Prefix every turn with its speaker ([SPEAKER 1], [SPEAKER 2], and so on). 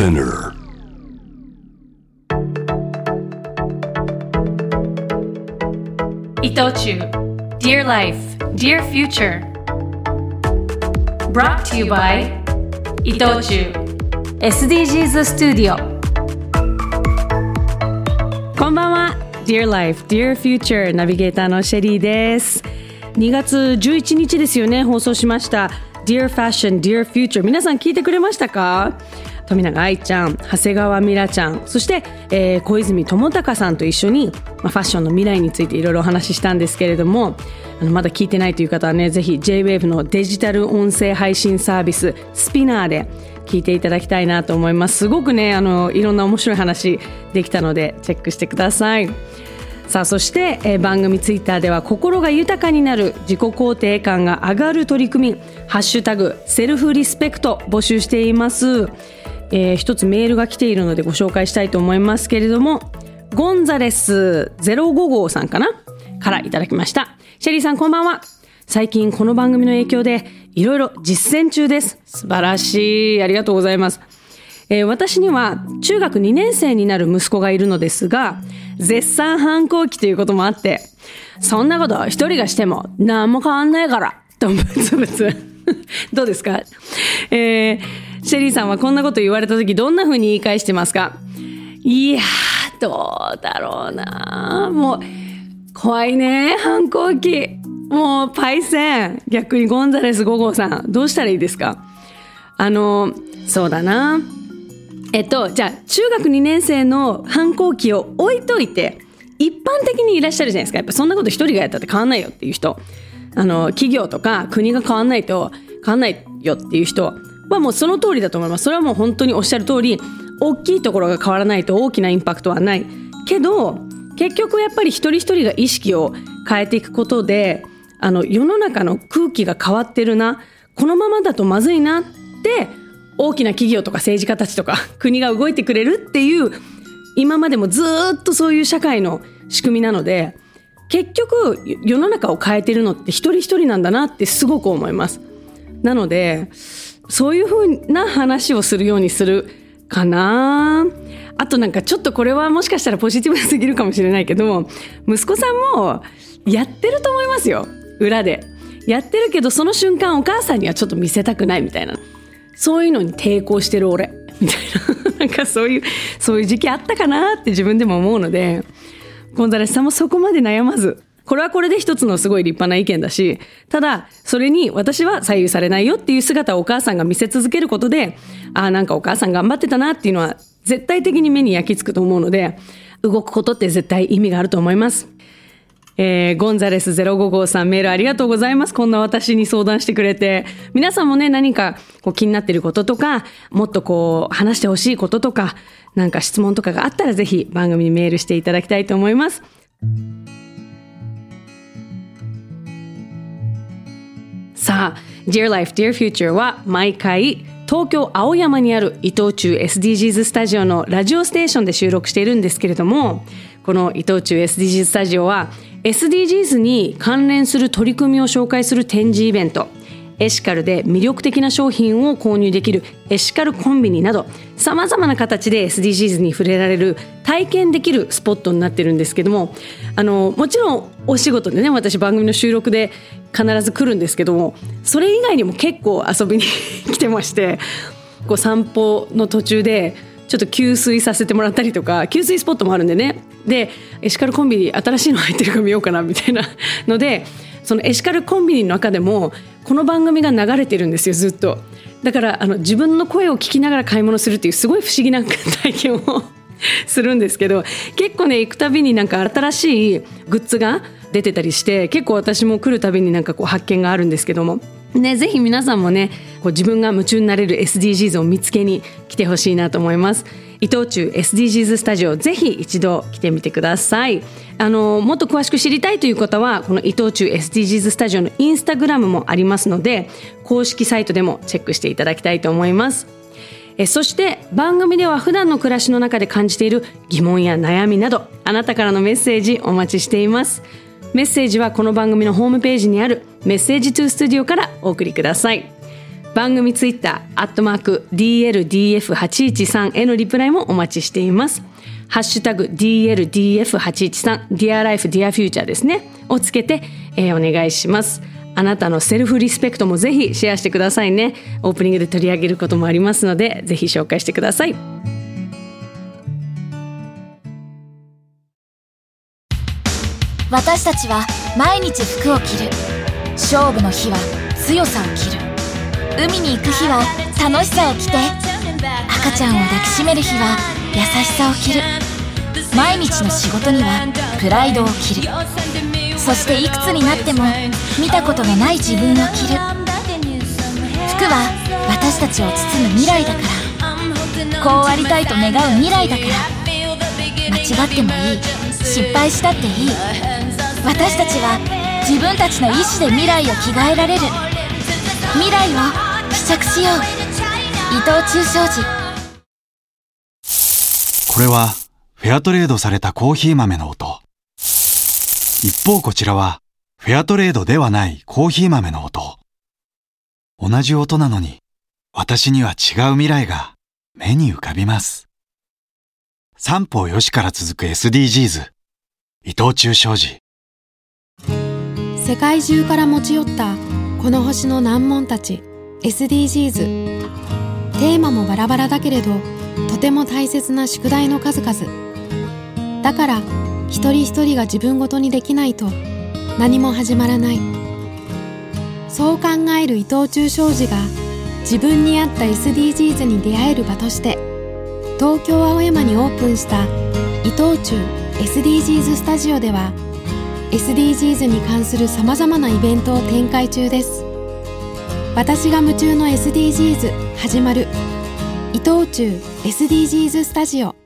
[SPEAKER 1] Spinner.
[SPEAKER 2] 伊藤忠 Dear Life, Dear Future Brought to you by 伊藤忠 SDGs スタジオ
[SPEAKER 3] こんばんは Dear Life, Dear Future ナビゲーターのシェリーです2月11日ですよね放送しました Dear Fashion, Dear Future 皆さん聞いてくれましたか？富永愛ちゃん、長谷川美奈ちゃん、そして、えー小泉智隆さんと一緒に、まあ、ファッションの未来についていろいろお話ししたんですけれども、あのまだ聞いてないという方はね、ぜひ JWAVE のデジタル音声配信サービス、スピナーで聞いていただきたいなと思います。すごくね、あの、いろんな面白い話できたので、チェックしてください。さあそして、えー番組ツイッターでは心が豊かになる自己肯定感が上がる取り組み「ハッシュタグセルフリスペクト」募集しています、えー一つメールが来ているのでご紹介したいと思いますけれどもゴンザレス055さんかな？からいただきました。シェリーさんこんばんは。最近この番組の影響でいろいろ実践中です。素晴らしい。ありがとうございます。えー私には中学2年生になる息子がいるのですが絶賛反抗期ということもあってそんなこと一人がしても何も変わんないからとブツブツどうですか、えーシェリーさんはこんなこと言われた時どんな風に言い返してますか？いやーどうだろうな。もう怖いね反抗期。もうパイセン。逆にゴンザレス5号さん。どうしたらいいですか？あのそうだな。えっとじゃあ中学2年生の反抗期を置いといて一般的にいらっしゃるじゃないですか。やっぱそんなこと一人がやったって変わんないよっていう人。あの企業とか国が変わんないと変わんないよっていう人。はもうその通りだと思います。それはもう本当におっしゃる通り大きいところが変わらないと大きなインパクトはない。けど結局やっぱり一人一人が意識を変えていくことであの世の中の空気が変わってるな。このままだとまずいなって大きな企業とか政治家たちとか 国が動いてくれるっていう今までもずっとそういう社会の仕組みなので結局世の中を変えてるのって一人一人なんだなってすごく思います。なのでそういうふうな話をするようにするかな。あとなんかちょっとこれはもしかしたらポジティブすぎるかもしれないけど息子さんもやってると思いますよ裏で。やってるけどその瞬間お母さんにはちょっと見せたくないみたいな。そういうのに抵抗してる俺。みたいな。なんかそういうそういう時期あったかなって自分でも思うので。ゴンザレスさんもそこまで悩まず。これはこれで一つのすごい立派な意見だし、ただ、それに私は左右されないよっていう姿をお母さんが見せ続けることで、ああ、なんかお母さん頑張ってたなっていうのは絶対的に目に焼き付くと思うので、動くことって絶対意味があると思います。えーゴンザレス055さんメールありがとうございます。こんな私に相談してくれて。皆さんもね、何かこう気になってることとか、もっとこう話してほしいこととか、なんか質問とかがあったらぜひ番組にメールしていただきたいと思います。さあ、Dear Life, Dear Future は毎回東京青山にある伊藤忠 SDGs スタジオのラジオステーションで収録しているんですけれども、この伊藤忠 SDGs スタジオは SDGs に関連する取り組みを紹介する展示イベント、エシカルで魅力的な商品を購入できるエシカルコンビニなどさまざまな形で SDGs に触れられる体験できるスポットになってるんですけどもあのもちろんお仕事でね私番組の収録で必ず来るんですけどもそれ以外にも結構遊びに 来てましてこう散歩の途中でちょっと給水させてもらったりとか給水スポットもあるんでね。でエシカルコンビニ新しいの入ってるか見ようかなみたいなので そのエシカルコンビニの中でもこの番組が流れてるんですよずっと。だからあの自分の声を聞きながら買い物するっていうすごい不思議な体験を するんですけど結構ね行くたびになんか新しいグッズが出てたりして結構私も来るたびになんかこう発見があるんですけども。ね、ぜひ皆さんもねこう自分が夢中になれる SDGs を見つけに来てほしいなと思います。伊藤忠 SDGs スタジオぜひ一度来てみてください。あのもっと詳しく知りたいという方はこの伊藤忠 SDGs スタジオのインスタグラムもありますので公式サイトでもチェックしていただきたいと思います。えそして番組では普段の暮らしの中で感じている疑問や悩みなどあなたからのメッセージお待ちしています。メッセージはこの番組のホームページにあるメッセージトゥースタジオからお送りください番組ツイッター、アットマーク、DLDF813 へのリプライもお待ちしています。ハッシュタグ DLDF813、Dear Life, Dear Future ですね。をつけて、えーお願いします。あなたのセルフリスペクトもぜひシェアしてくださいね。オープニングで取り上げることもありますので、ぜひ紹介してください。
[SPEAKER 1] 私たちは毎日服を着る。勝負の日は強さを着る。海に行く日は楽しさを着て赤ちゃんを抱きしめる日は優しさを着る。毎日の仕事にはプライドを着る。そしていくつになっても見たことがない自分を着る。服は私たちを包む未来だから。こうありたいと願う未来だから。間違ってもいい。失敗したっていい私たちは自分たちの意志で未来を着替えられる未来を試着しよう伊藤忠商事
[SPEAKER 4] これはフェアトレードされたコーヒー豆の音。一方こちらはフェアトレードではないコーヒー豆の音。同じ音なのに私には違う未来が目に浮かびます。三方よしから続く SDGs。伊藤忠商事。
[SPEAKER 5] 世界中から持ち寄ったこの星の難問たち SDGs テーマもバラバラだけれどとても大切な宿題の数々だから一人一人が自分ごとにできないと何も始まらないそう考える伊藤忠商事が自分に合った SDGs に出会える場として東京青山にオープンした伊藤忠 SDGs スタジオでは SDGs に関するさまざまなイベントを展開中です。私が夢中の SDGs 始まる。伊藤忠 SDGs スタジオ。